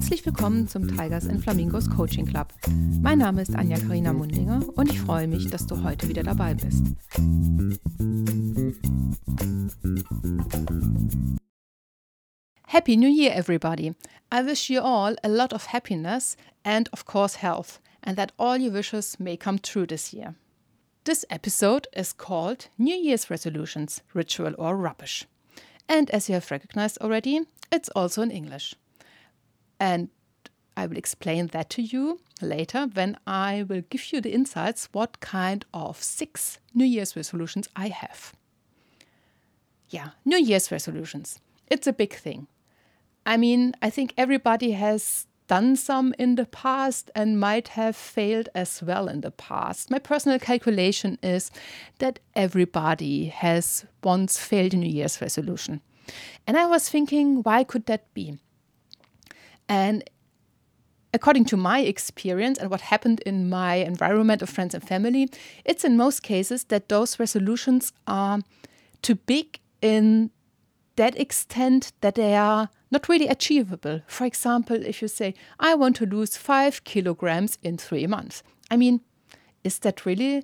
Herzlich willkommen zum Tigers and Flamingos Coaching Club. Mein Name ist Anja Karina Mundinger und ich freue mich, dass du heute wieder dabei bist. Happy New Year, everybody! I wish you all a lot of happiness and, of course, health, and that all your wishes may come true this year. This episode is called New Year's Resolutions Ritual or Rubbish. And as you have recognized already, it's also in English. And I will explain that to you later when I will give you the insights what kind of six New Year's resolutions I have. Yeah, New Year's resolutions. It's a big thing. I mean, I think everybody has done some in the past and might have failed as well in the past. My personal calculation is that everybody has once failed a New Year's resolution. And I was thinking, why could that be? And according to my experience and what happened in my environment of friends and family, it's in most cases that those resolutions are too big in that extent that they are not really achievable. For example, if you say, I want to lose five kilograms in three months. I mean, is that really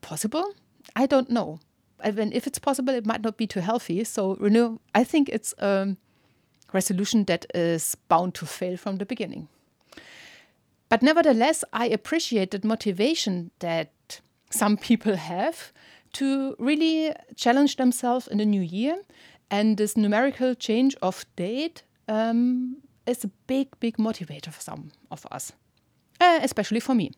possible? I don't know. I mean, if it's possible, it might not be too healthy. So, know, I think it's um, resolution that is bound to fail from the beginning. But nevertheless, I appreciate the motivation that some people have to really challenge themselves in the new year. And this numerical change of date um, is a big, big motivator for some of us, uh, especially for me.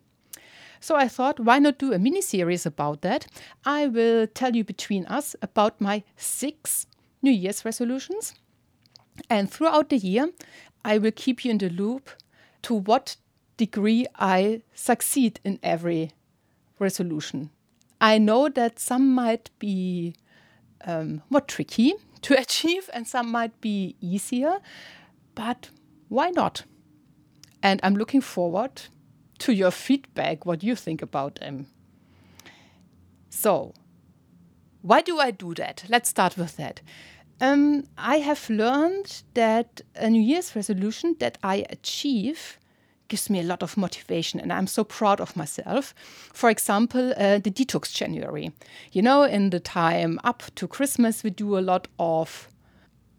So I thought, why not do a mini series about that? I will tell you between us about my six New Year's resolutions and throughout the year, I will keep you in the loop to what degree I succeed in every resolution. I know that some might be um, more tricky to achieve and some might be easier, but why not? And I'm looking forward to your feedback, what you think about them. So, why do I do that? Let's start with that. Um, I have learned that a New Year's resolution that I achieve gives me a lot of motivation and I'm so proud of myself. For example, uh, the detox January. You know, in the time up to Christmas, we do a lot of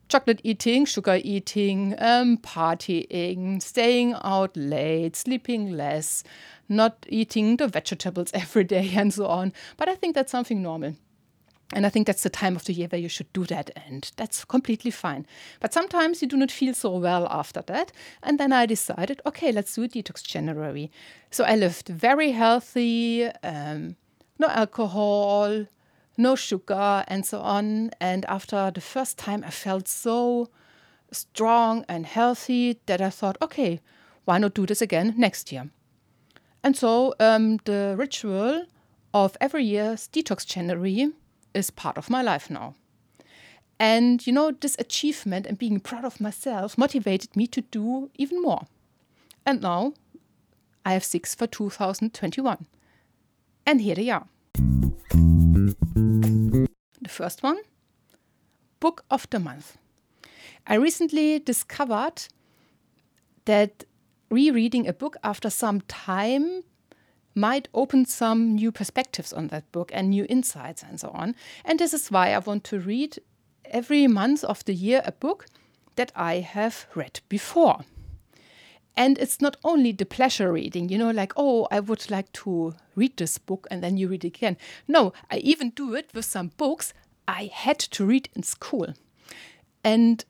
chocolate eating, sugar eating, um, partying, staying out late, sleeping less, not eating the vegetables every day, and so on. But I think that's something normal. And I think that's the time of the year where you should do that, and that's completely fine. But sometimes you do not feel so well after that. And then I decided, okay, let's do a detox January. So I lived very healthy, um, no alcohol, no sugar, and so on. And after the first time, I felt so strong and healthy that I thought, okay, why not do this again next year? And so um, the ritual of every year's detox January is part of my life now. And you know, this achievement and being proud of myself motivated me to do even more. And now I have six for 2021. And here they are. The first one Book of the Month. I recently discovered that rereading a book after some time might open some new perspectives on that book and new insights and so on. And this is why I want to read every month of the year a book that I have read before. And it's not only the pleasure reading, you know, like, oh, I would like to read this book and then you read again. No, I even do it with some books I had to read in school. And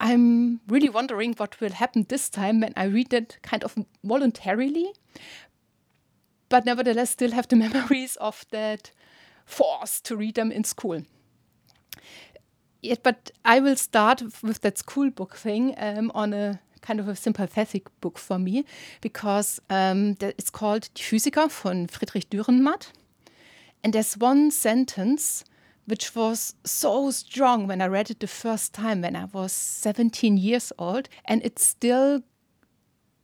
I'm really wondering what will happen this time when I read it kind of voluntarily but nevertheless still have the memories of that force to read them in school. Yet, but I will start with that school book thing um, on a kind of a sympathetic book for me because um, it's called Die Physiker von Friedrich Dürrenmatt. And there's one sentence which was so strong when I read it the first time when I was 17 years old. And it's still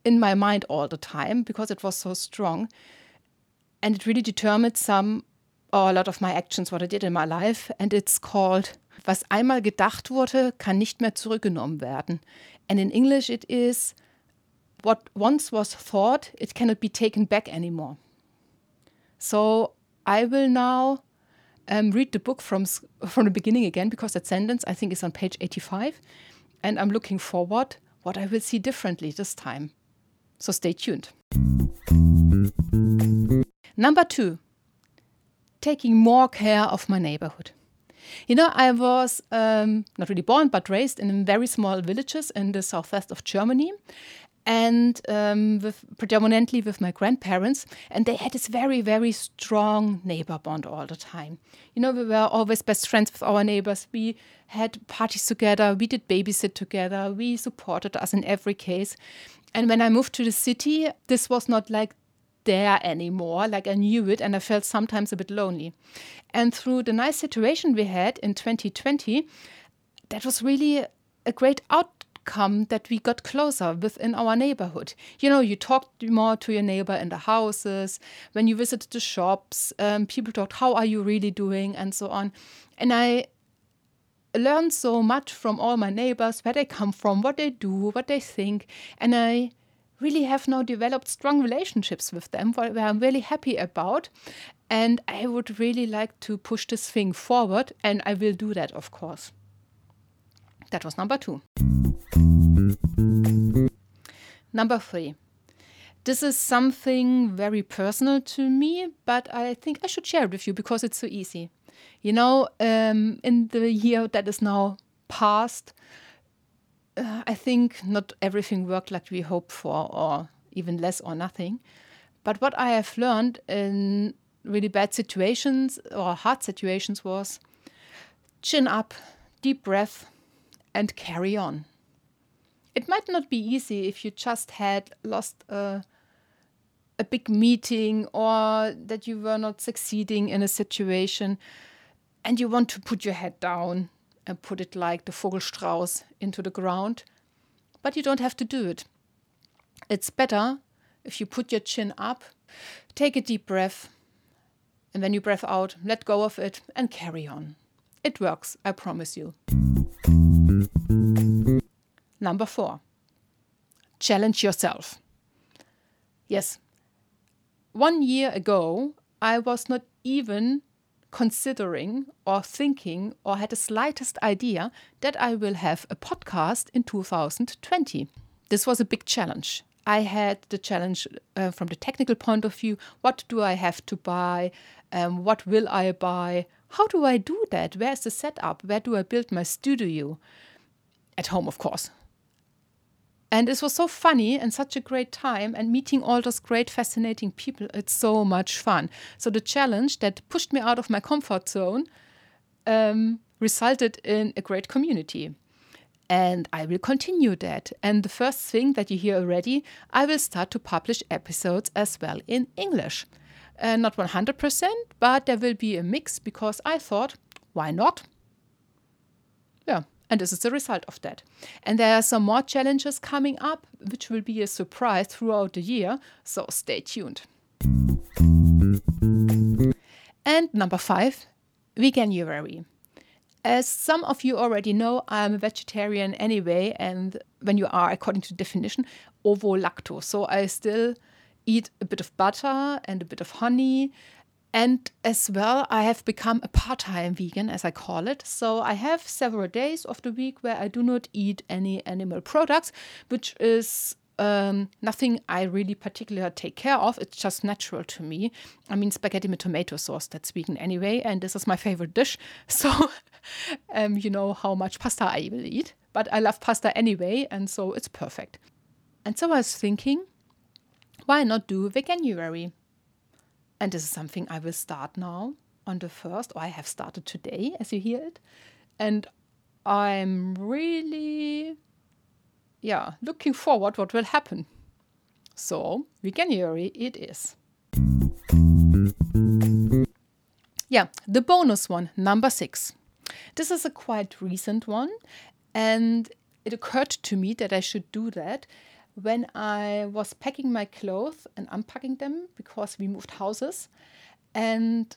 in my mind all the time because it was so strong and it really determined some or a lot of my actions, what I did in my life. And it's called Was einmal gedacht wurde, kann nicht mehr zurückgenommen werden. And in English it is what once was thought, it cannot be taken back anymore. So I will now um, read the book from from the beginning again because that sentence I think is on page 85, and I'm looking forward what I will see differently this time. So stay tuned. Number two, taking more care of my neighborhood. You know, I was um, not really born, but raised in very small villages in the southwest of Germany and um, with predominantly with my grandparents, and they had this very, very strong neighbor bond all the time. You know, we were always best friends with our neighbors. We had parties together, we did babysit together, we supported us in every case. And when I moved to the city, this was not like there anymore. Like I knew it, and I felt sometimes a bit lonely. And through the nice situation we had in 2020, that was really a great outcome that we got closer within our neighborhood. You know, you talked more to your neighbor in the houses, when you visited the shops, um, people talked, How are you really doing? and so on. And I learned so much from all my neighbors where they come from, what they do, what they think. And I really have now developed strong relationships with them, where I'm really happy about. And I would really like to push this thing forward, and I will do that, of course. That was number two. Number three. This is something very personal to me, but I think I should share it with you because it's so easy. You know, um, in the year that is now past, uh, I think not everything worked like we hoped for, or even less or nothing. But what I have learned in really bad situations or hard situations was chin up, deep breath, and carry on. It might not be easy if you just had lost a, a big meeting or that you were not succeeding in a situation and you want to put your head down and put it like the Vogelstrauß into the ground. But you don't have to do it. It's better if you put your chin up, take a deep breath, and when you breath out, let go of it and carry on. It works, I promise you. Number four, challenge yourself. Yes, one year ago, I was not even considering or thinking or had the slightest idea that I will have a podcast in 2020. This was a big challenge. I had the challenge uh, from the technical point of view what do I have to buy? Um, what will I buy? How do I do that? Where's the setup? Where do I build my studio? At home, of course. And this was so funny and such a great time, and meeting all those great, fascinating people. It's so much fun. So, the challenge that pushed me out of my comfort zone um, resulted in a great community. And I will continue that. And the first thing that you hear already, I will start to publish episodes as well in English. Uh, not 100%, but there will be a mix because I thought, why not? Yeah, and this is the result of that. And there are some more challenges coming up, which will be a surprise throughout the year, so stay tuned. And number five, Veganuary. As some of you already know, I'm a vegetarian anyway, and when you are, according to definition, ovo lacto. So I still eat a bit of butter and a bit of honey and as well, I have become a part time vegan, as I call it. So I have several days of the week where I do not eat any animal products, which is um, nothing I really particularly take care of. It's just natural to me. I mean, spaghetti with tomato sauce, that's vegan anyway, and this is my favorite dish. So, um, you know how much pasta I will eat, but I love pasta anyway, and so it's perfect. And so I was thinking, why not do Veganuary? And this is something I will start now on the first, or I have started today, as you hear it. And I'm really, yeah, looking forward what will happen. So, Veganuary it is. Yeah, the bonus one, number six. This is a quite recent one, and it occurred to me that I should do that when I was packing my clothes and unpacking them because we moved houses. And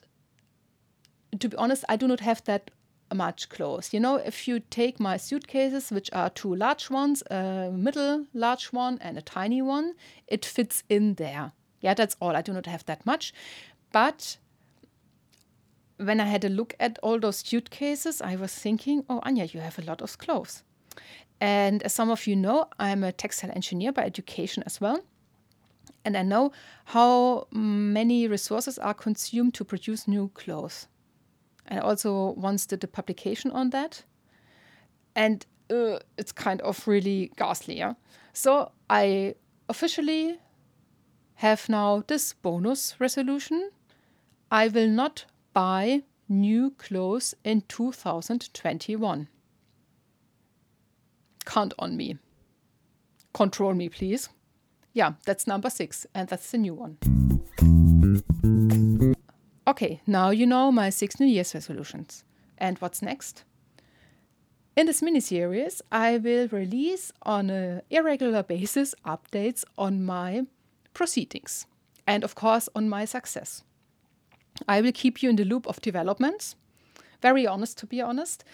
to be honest, I do not have that much clothes. You know, if you take my suitcases, which are two large ones, a middle large one, and a tiny one, it fits in there. Yeah, that's all. I do not have that much. But when I had a look at all those suitcases, I was thinking, oh, Anja, you have a lot of clothes. And as some of you know, I'm a textile engineer by education as well. And I know how many resources are consumed to produce new clothes. I also once did a publication on that. And uh, it's kind of really ghastly. Yeah? So I officially have now this bonus resolution. I will not buy new clothes in 2021. Count on me. Control me, please. Yeah, that's number six, and that's the new one. Okay, now you know my six New Year's resolutions. And what's next? In this mini series, I will release on an irregular basis updates on my proceedings and, of course, on my success. I will keep you in the loop of developments, very honest to be honest,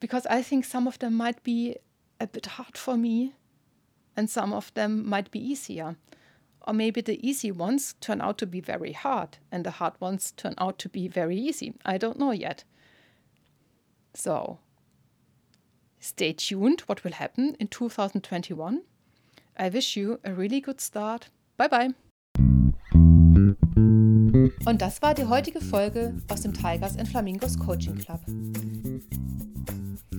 because I think some of them might be a bit hard for me and some of them might be easier. Or maybe the easy ones turn out to be very hard and the hard ones turn out to be very easy. I don't know yet. So, stay tuned what will happen in 2021. I wish you a really good start. Bye bye. Und das war die heutige Folge aus dem Tigers and Flamingos Coaching Club.